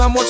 pongamos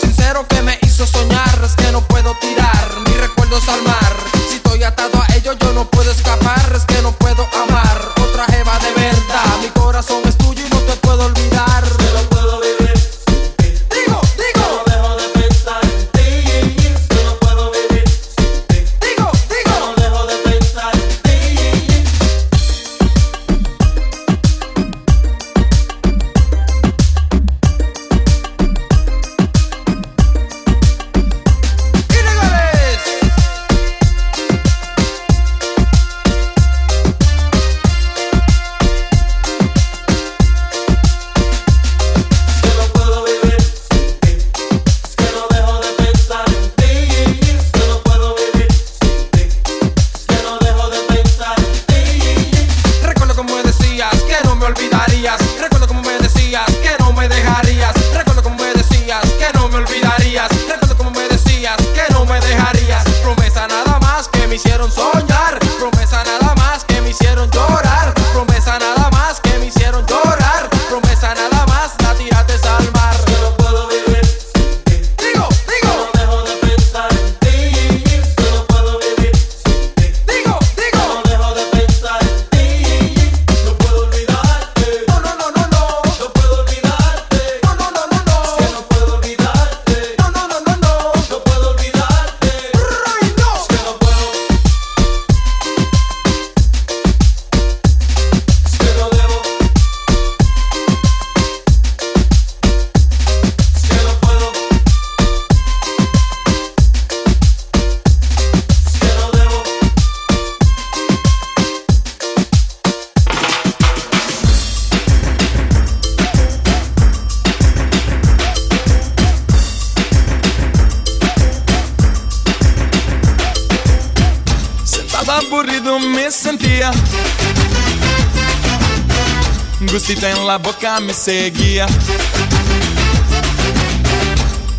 pela boca me seguia.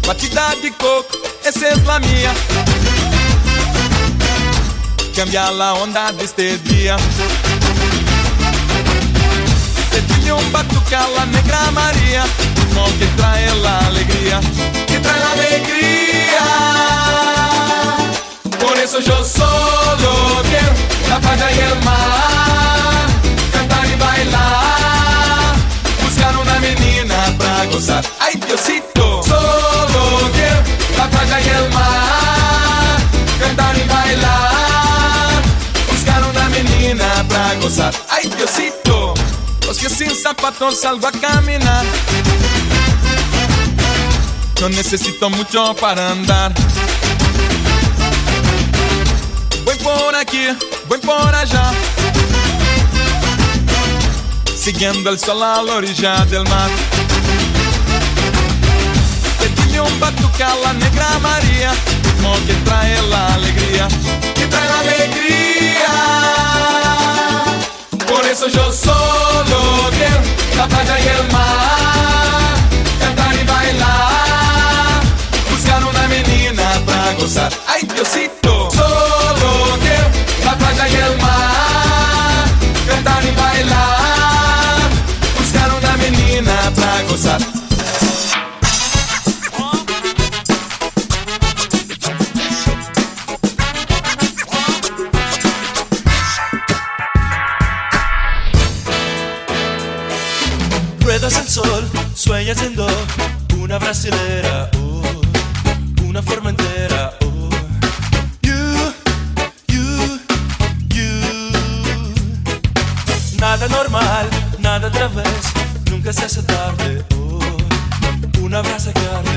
Batida de coco, essa é la mia. Cambia la onda deste dia. Pedilha um batuca la negra Maria. Irmão que trae la alegria. Que trae la alegria. Por isso eu solo quero la playa y el mar. Cantar e bailar. buscar una menina pra gozar. Ay, Diosito, solo quiero la playa y el mar, cantar y bailar. Buscar una menina pra gozar. Ay, Diosito, los que sin zapatos salgo a caminar. No necesito mucho para andar. Por aquí, voy por allá siguiendo el sol a la orilla del mar. Pedí un batuque a negra María, ritmo que trae la alegría, que trae la alegría. Por eso yo solo quiero la playa y el mar, cantar y bailar, buscar una menina para gozar. Ay Diosito, solo sueñas siendo una brasilera, oh, una forma entera. Oh. You, you, you. Nada normal, nada otra vez nunca se hace tarde. Oh, una brasa que.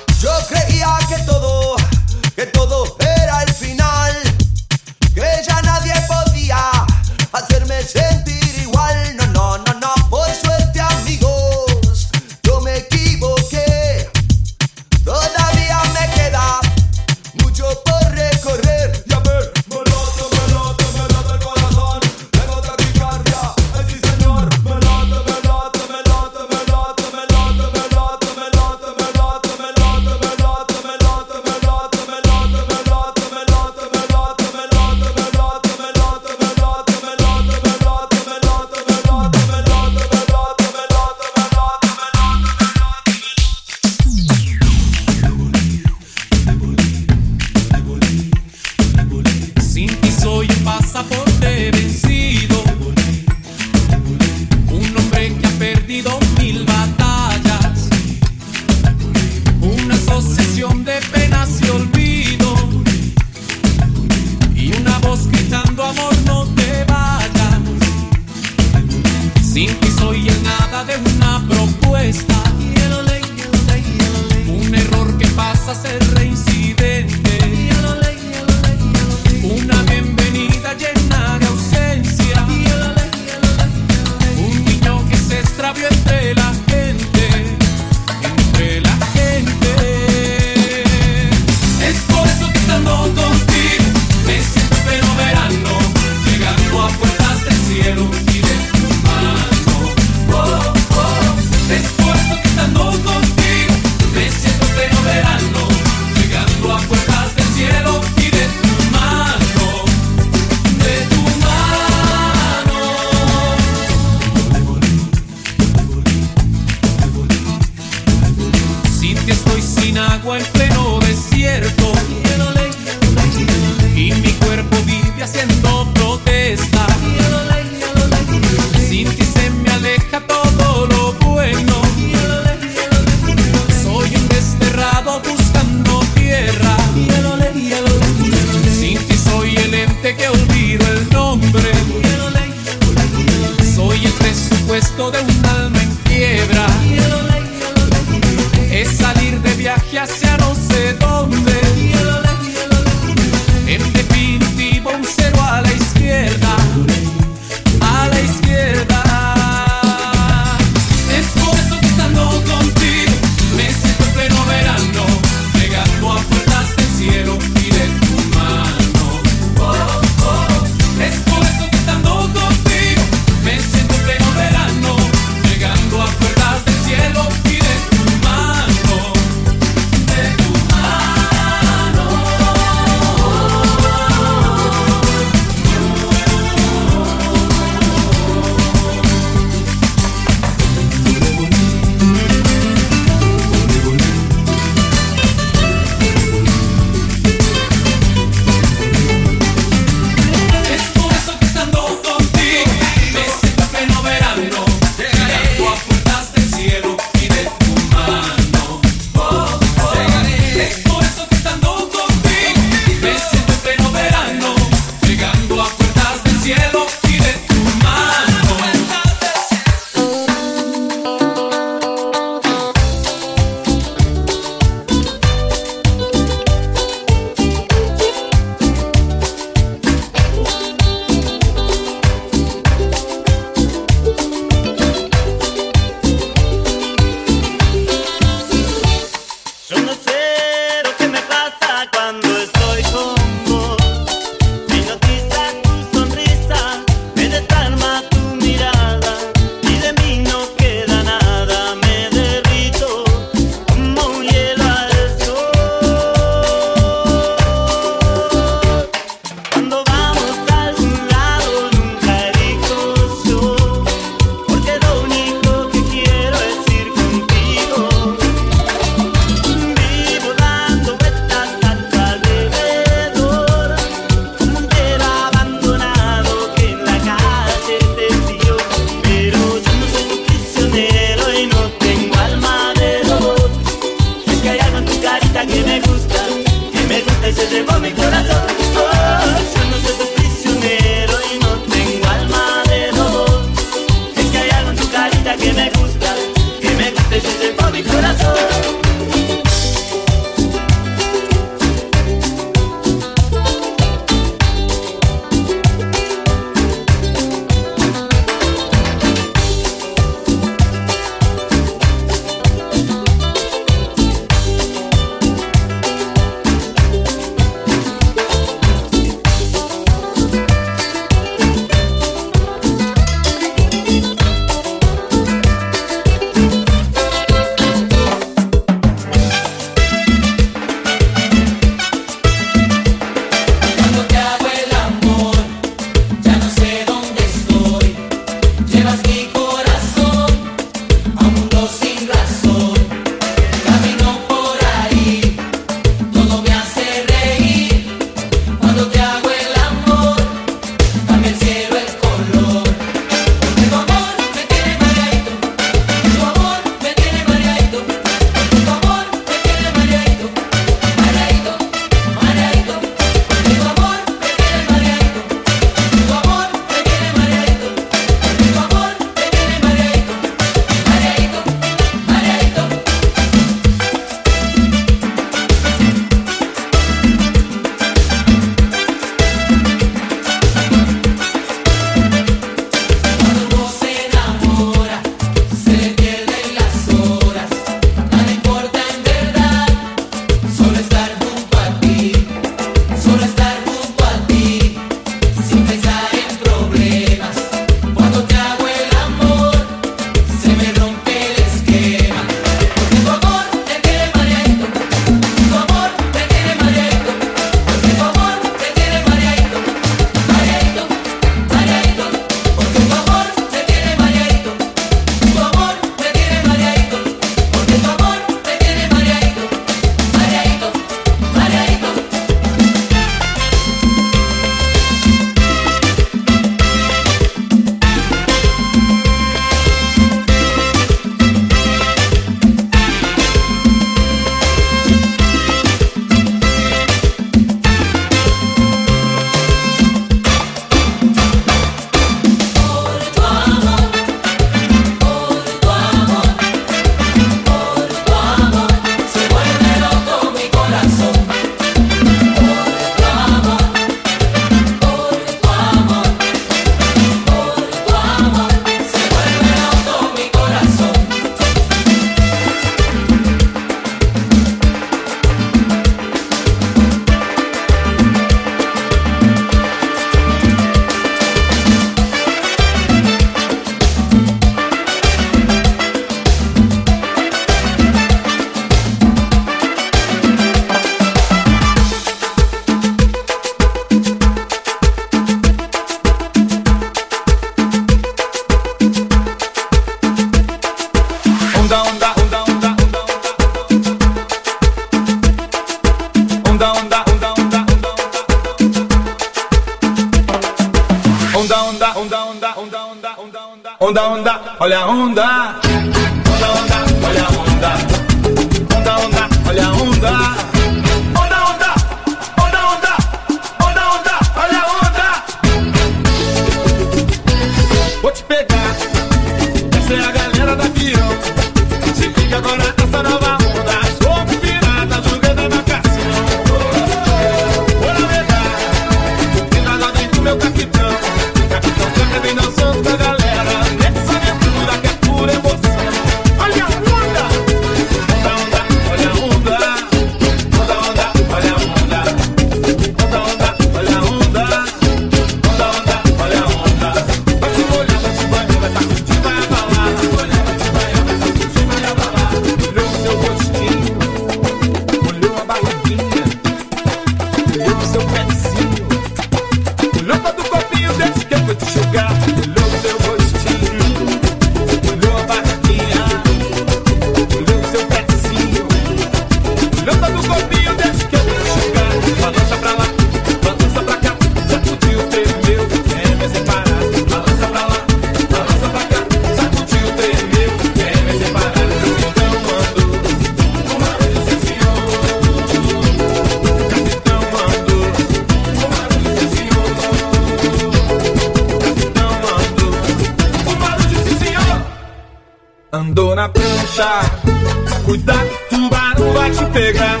Pegar.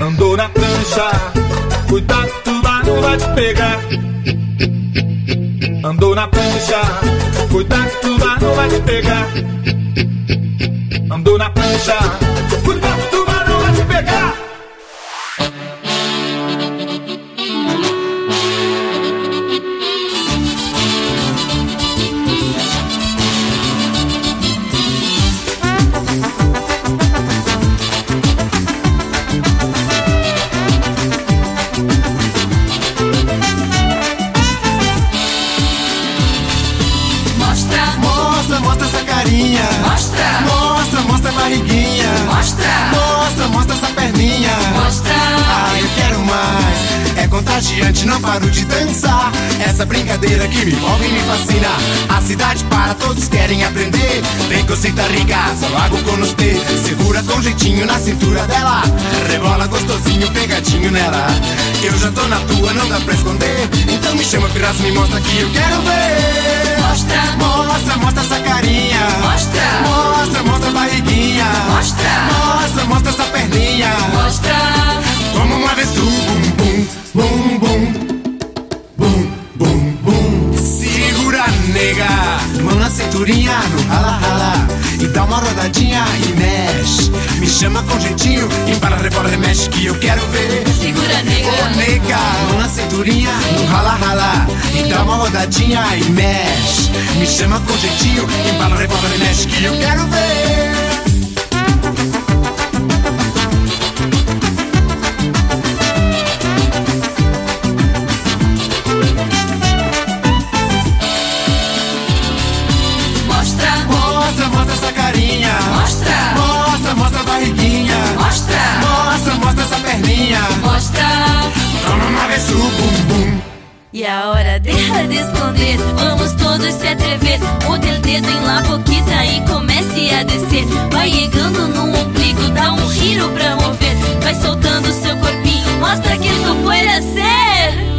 Andou na prancha, cuidado, tubarão vai te pegar. Andou na prancha, cuidado, tubarão vai te pegar. Andou na prancha, cuidado, Contagiante, não paro de dançar. Essa brincadeira que me envolve e me fascina. A cidade para, todos querem aprender. Vem cosita rica, só água com nos ter. Segura com jeitinho na cintura dela. Rebola gostosinho, pegadinho nela. Eu já tô na tua, não dá pra esconder. Então me chama, pirraça, me mostra que eu quero ver. Mostra, Mostra, mostra essa carinha. Mostra. Mostra, mostra a barriguinha. Mostra. Mostra, mostra essa perninha. mostra, Como um avesso, bum, bum, bum, bum. Bum, bum, bum. Segura, nega. Mão na cinturinha, no rala, rala. E dá uma rodadinha e mexe. Me chama com jeitinho e para, rebola, remexe que eu quero ver. segura Ô nega. nega, mão na cinturinha, no rala rala E dá uma rodadinha e mexe Me chama com jeitinho, embala, rebola e mexe Que eu quero ver E a hora deixa de esconder, vamos todos se atrever. Ponte o dedo em la boquita e comece a descer. Vai chegando no ombligo, dá um giro pra mover. Vai soltando seu corpinho, mostra que tu pode ser.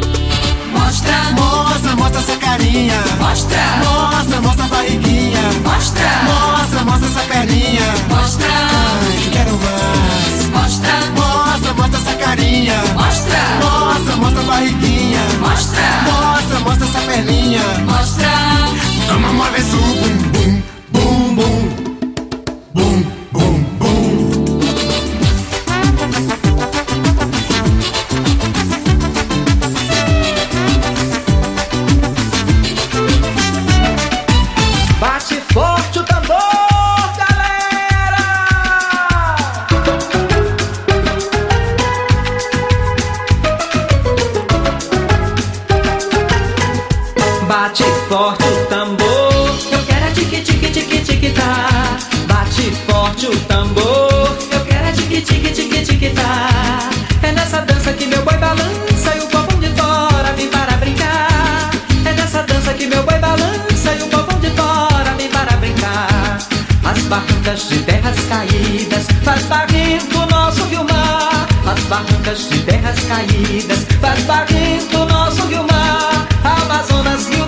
Mostra, Mostra, mostra essa carinha. Mostra, Mostra, mostra a barriguinha. Mostra, Mostra, mostra essa perninha mostra, Ai, quero mais. Mostra, Mostra, mostra essa carinha. Mostra, Mostra, mostra a barriguinha. Mostra, Mostra, mostra essa perninha. Mostra. Toma um avesso, bum, bum, bum, bum Bum, barrancas de terras caídas, faz barrento nosso rio mar, Amazonas, rio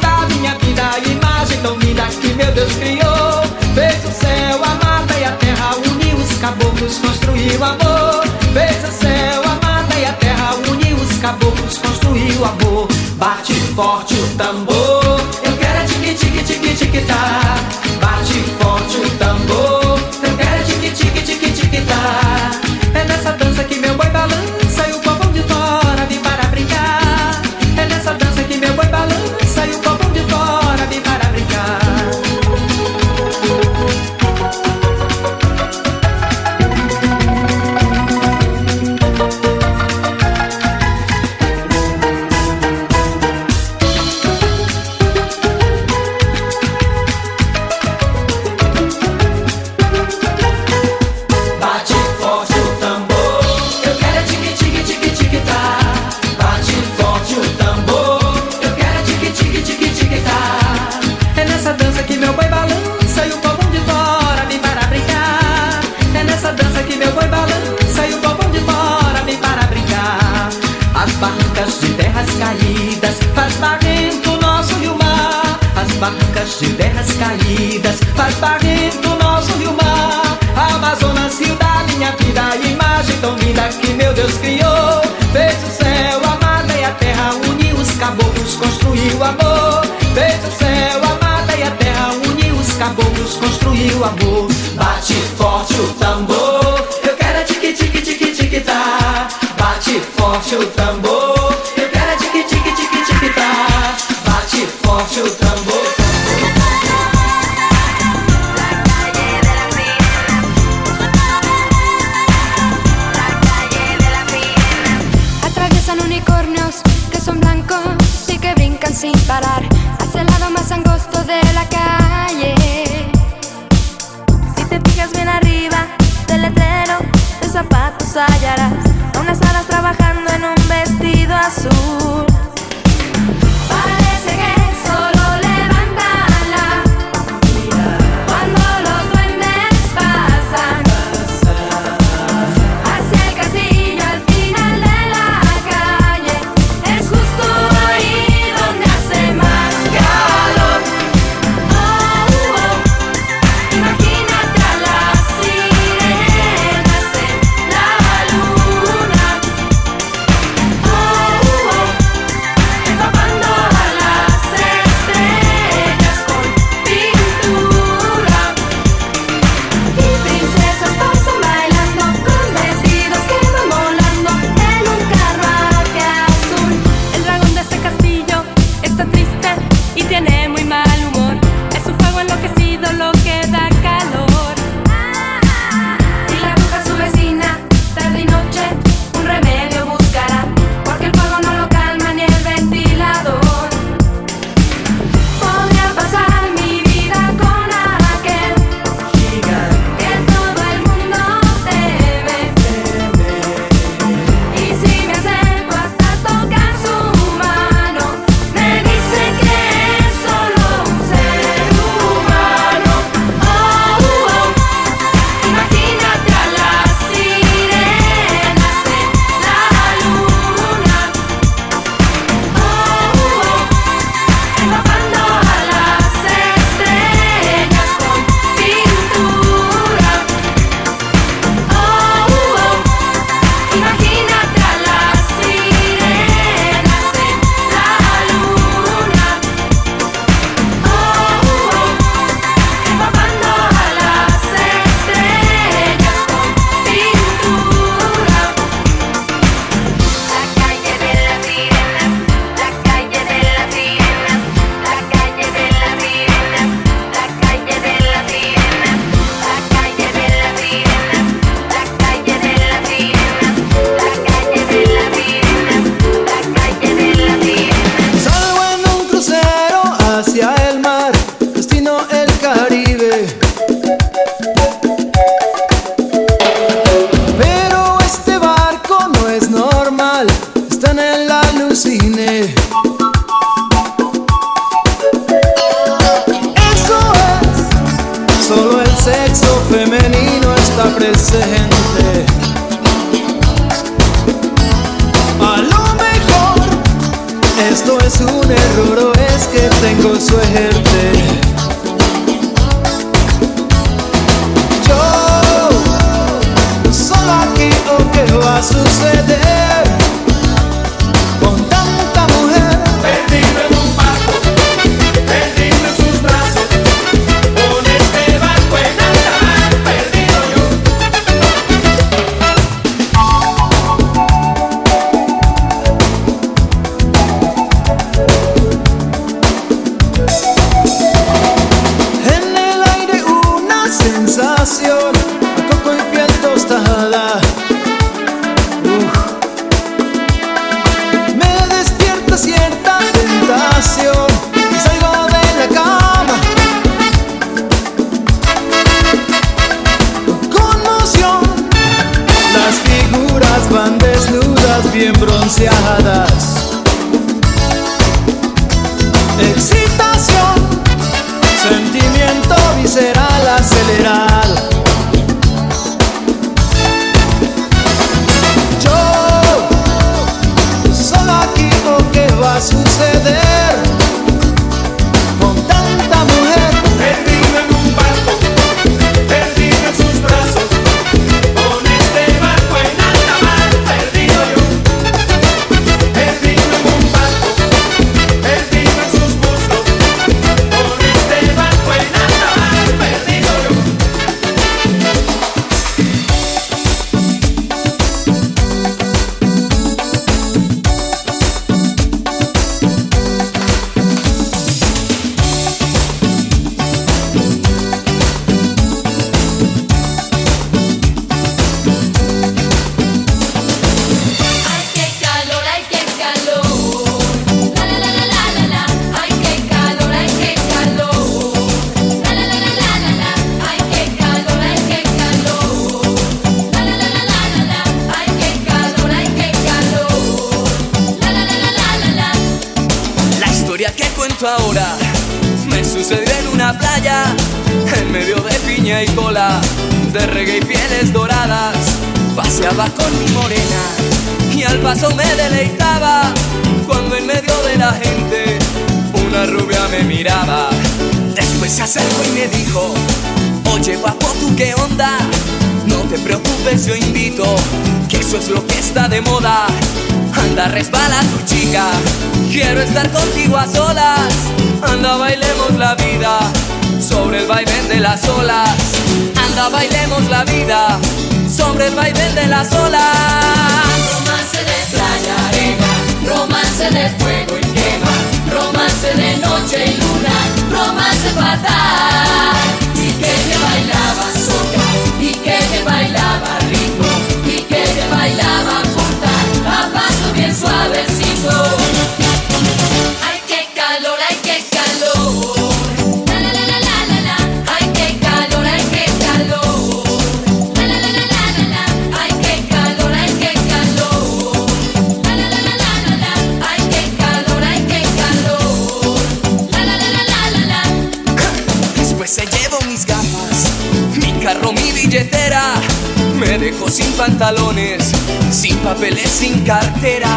pantalones, sin papeles, sin cartera.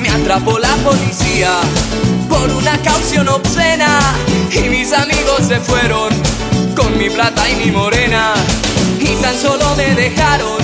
Me atrapó la policía por una caución obscena y mis amigos se fueron con mi plata y mi morena y tan solo me dejaron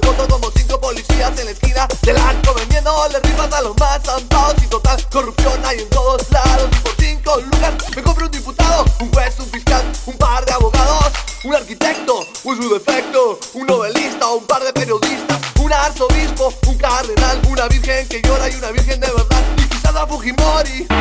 foto como cinco policías en la esquina del arco vendiéndole rimas a los más zampados y total corrupción hay en todos lados y por cinco lucas me compro un diputado, un juez, un fiscal, un par de abogados, un arquitecto, un su defecto, un novelista, un par de periodistas, un arzobispo, un cardenal, una virgen que llora y una virgen de verdad y quizás a. Fujimori.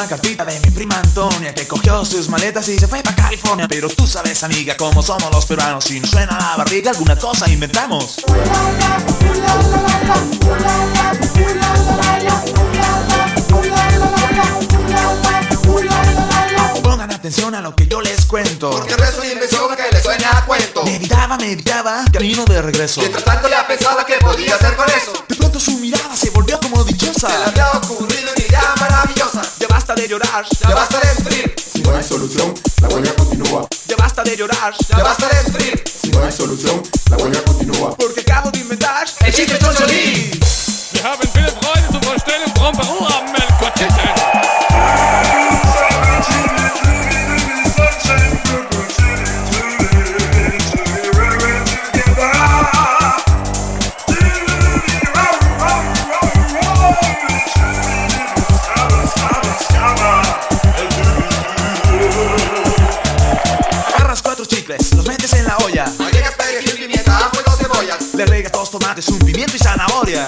Una cartita de mi prima Antonia que cogió sus maletas y se fue para California. Pero tú sabes, amiga, cómo somos los peruanos. Si nos suena la barriga, alguna cosa inventamos. Atención a lo que yo les cuento. Porque rezo y invención que le suene a cuento. Meditaba, meditaba, camino de regreso. Mientras tanto ya pensaba que podía hacer con eso. De pronto su mirada se volvió como dichosa. Se le había ocurrido una idea maravillosa. Ya basta de llorar, Ya basta de sufrir, Si no hay solución, la huelga continúa. ya basta de llorar. ya basta de sufrir. Si no hay solución, la huelga continúa. Porque acabo de inventar El chiste Choncholi. Tomates, un pimiento y zanahoria.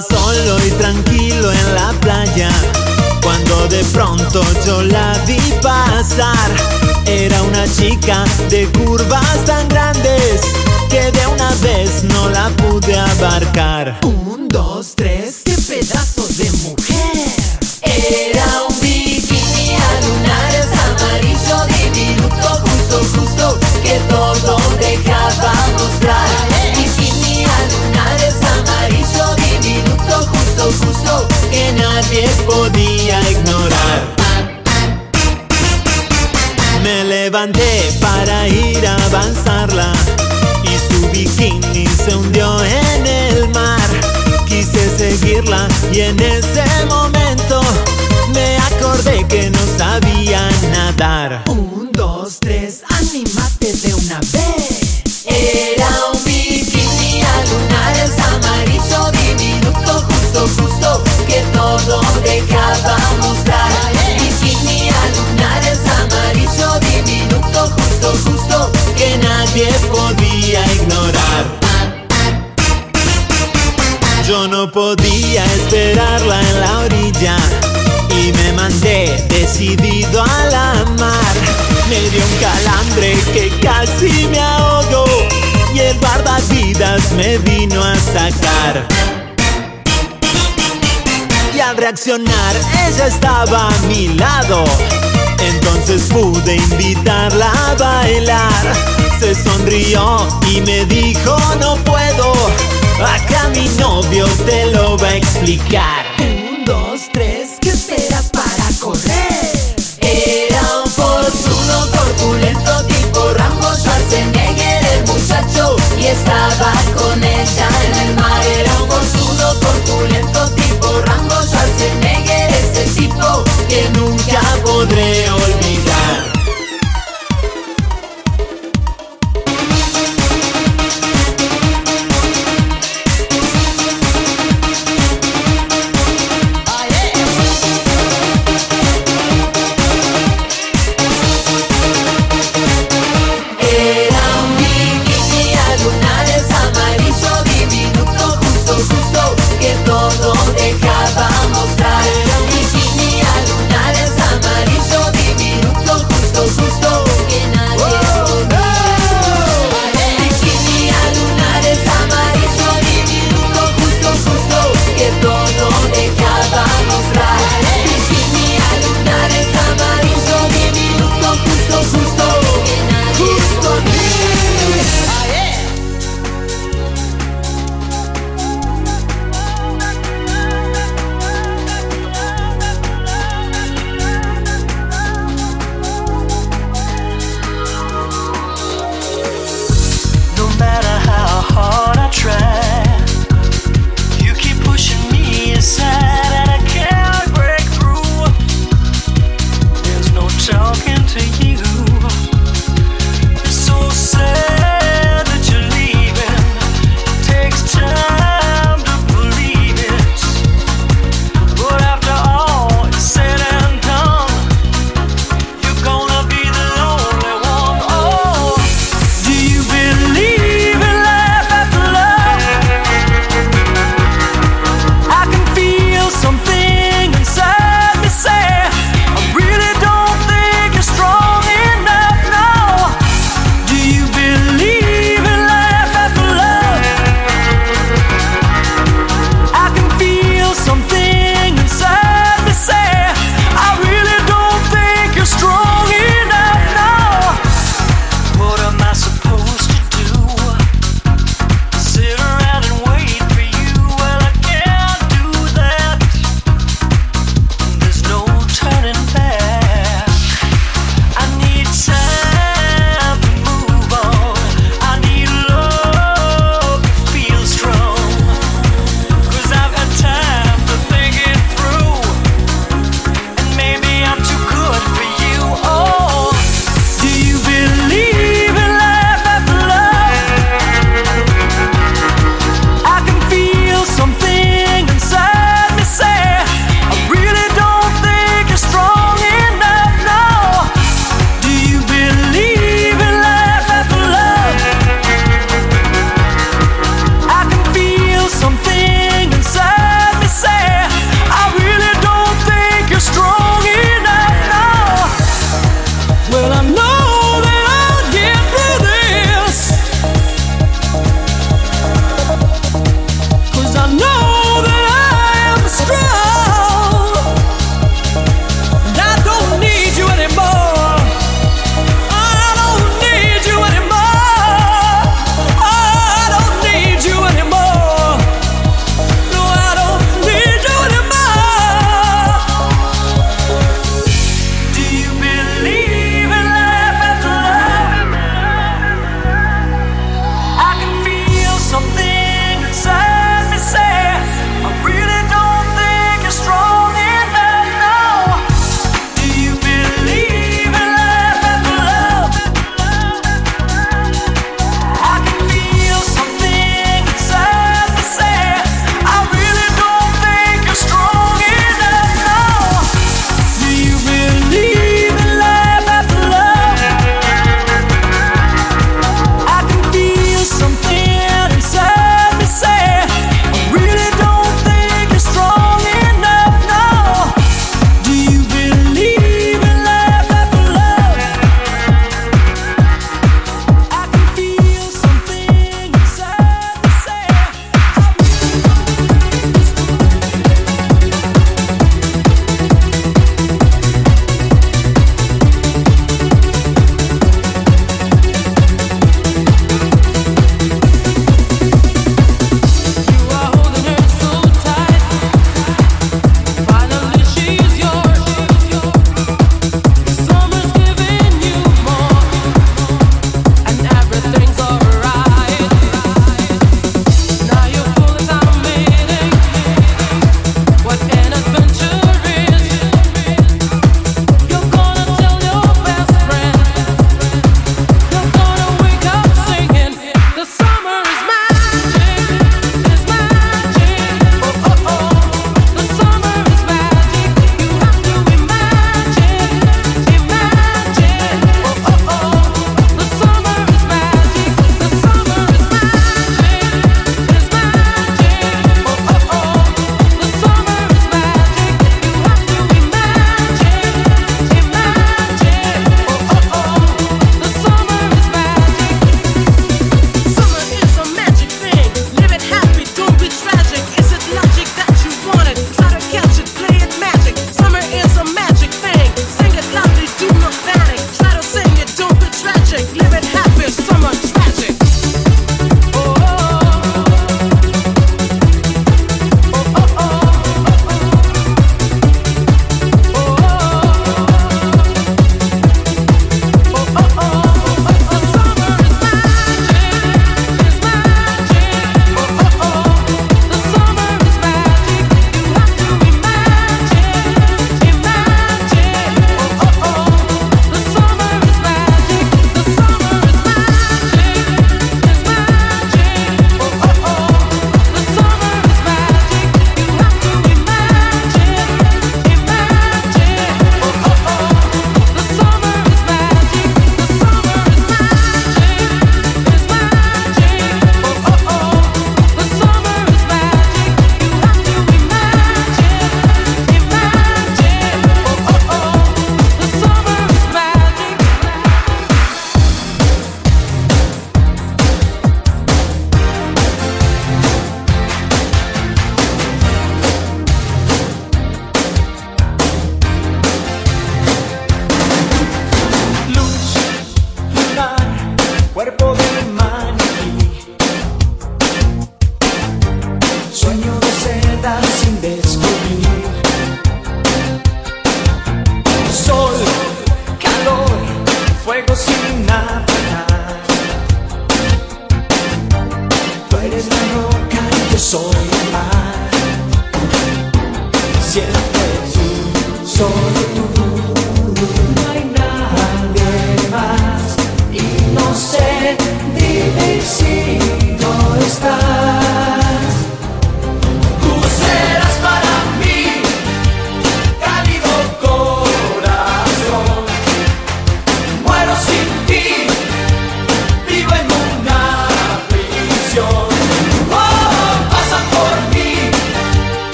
Solo y tranquilo en la playa cuando de pronto yo la vi pasar. Era una chica de curvas tan grandes que de una vez no la pude abarcar. Un, dos, tres, nadie podía ignorar. Me levanté para ir a avanzarla y su bikini se hundió en el mar. Quise seguirla y en ese momento me acordé que no sabía nadar. Yo no podía esperarla en la orilla y me mandé decidido a la mar. Me dio un calambre que casi me ahogó y el guardavidas me vino a sacar. Y al reaccionar ella estaba a mi lado. Entonces pude invitarla a bailar. Se sonrió y me dijo no puedo. Acá mi novio te lo va a explicar. Un, dos, tres, ¿qué esperas para correr? Era un forzudo corpulento tipo Rambo Schwarzenegger el muchacho y estaba con ella en el mar. Era un forzudo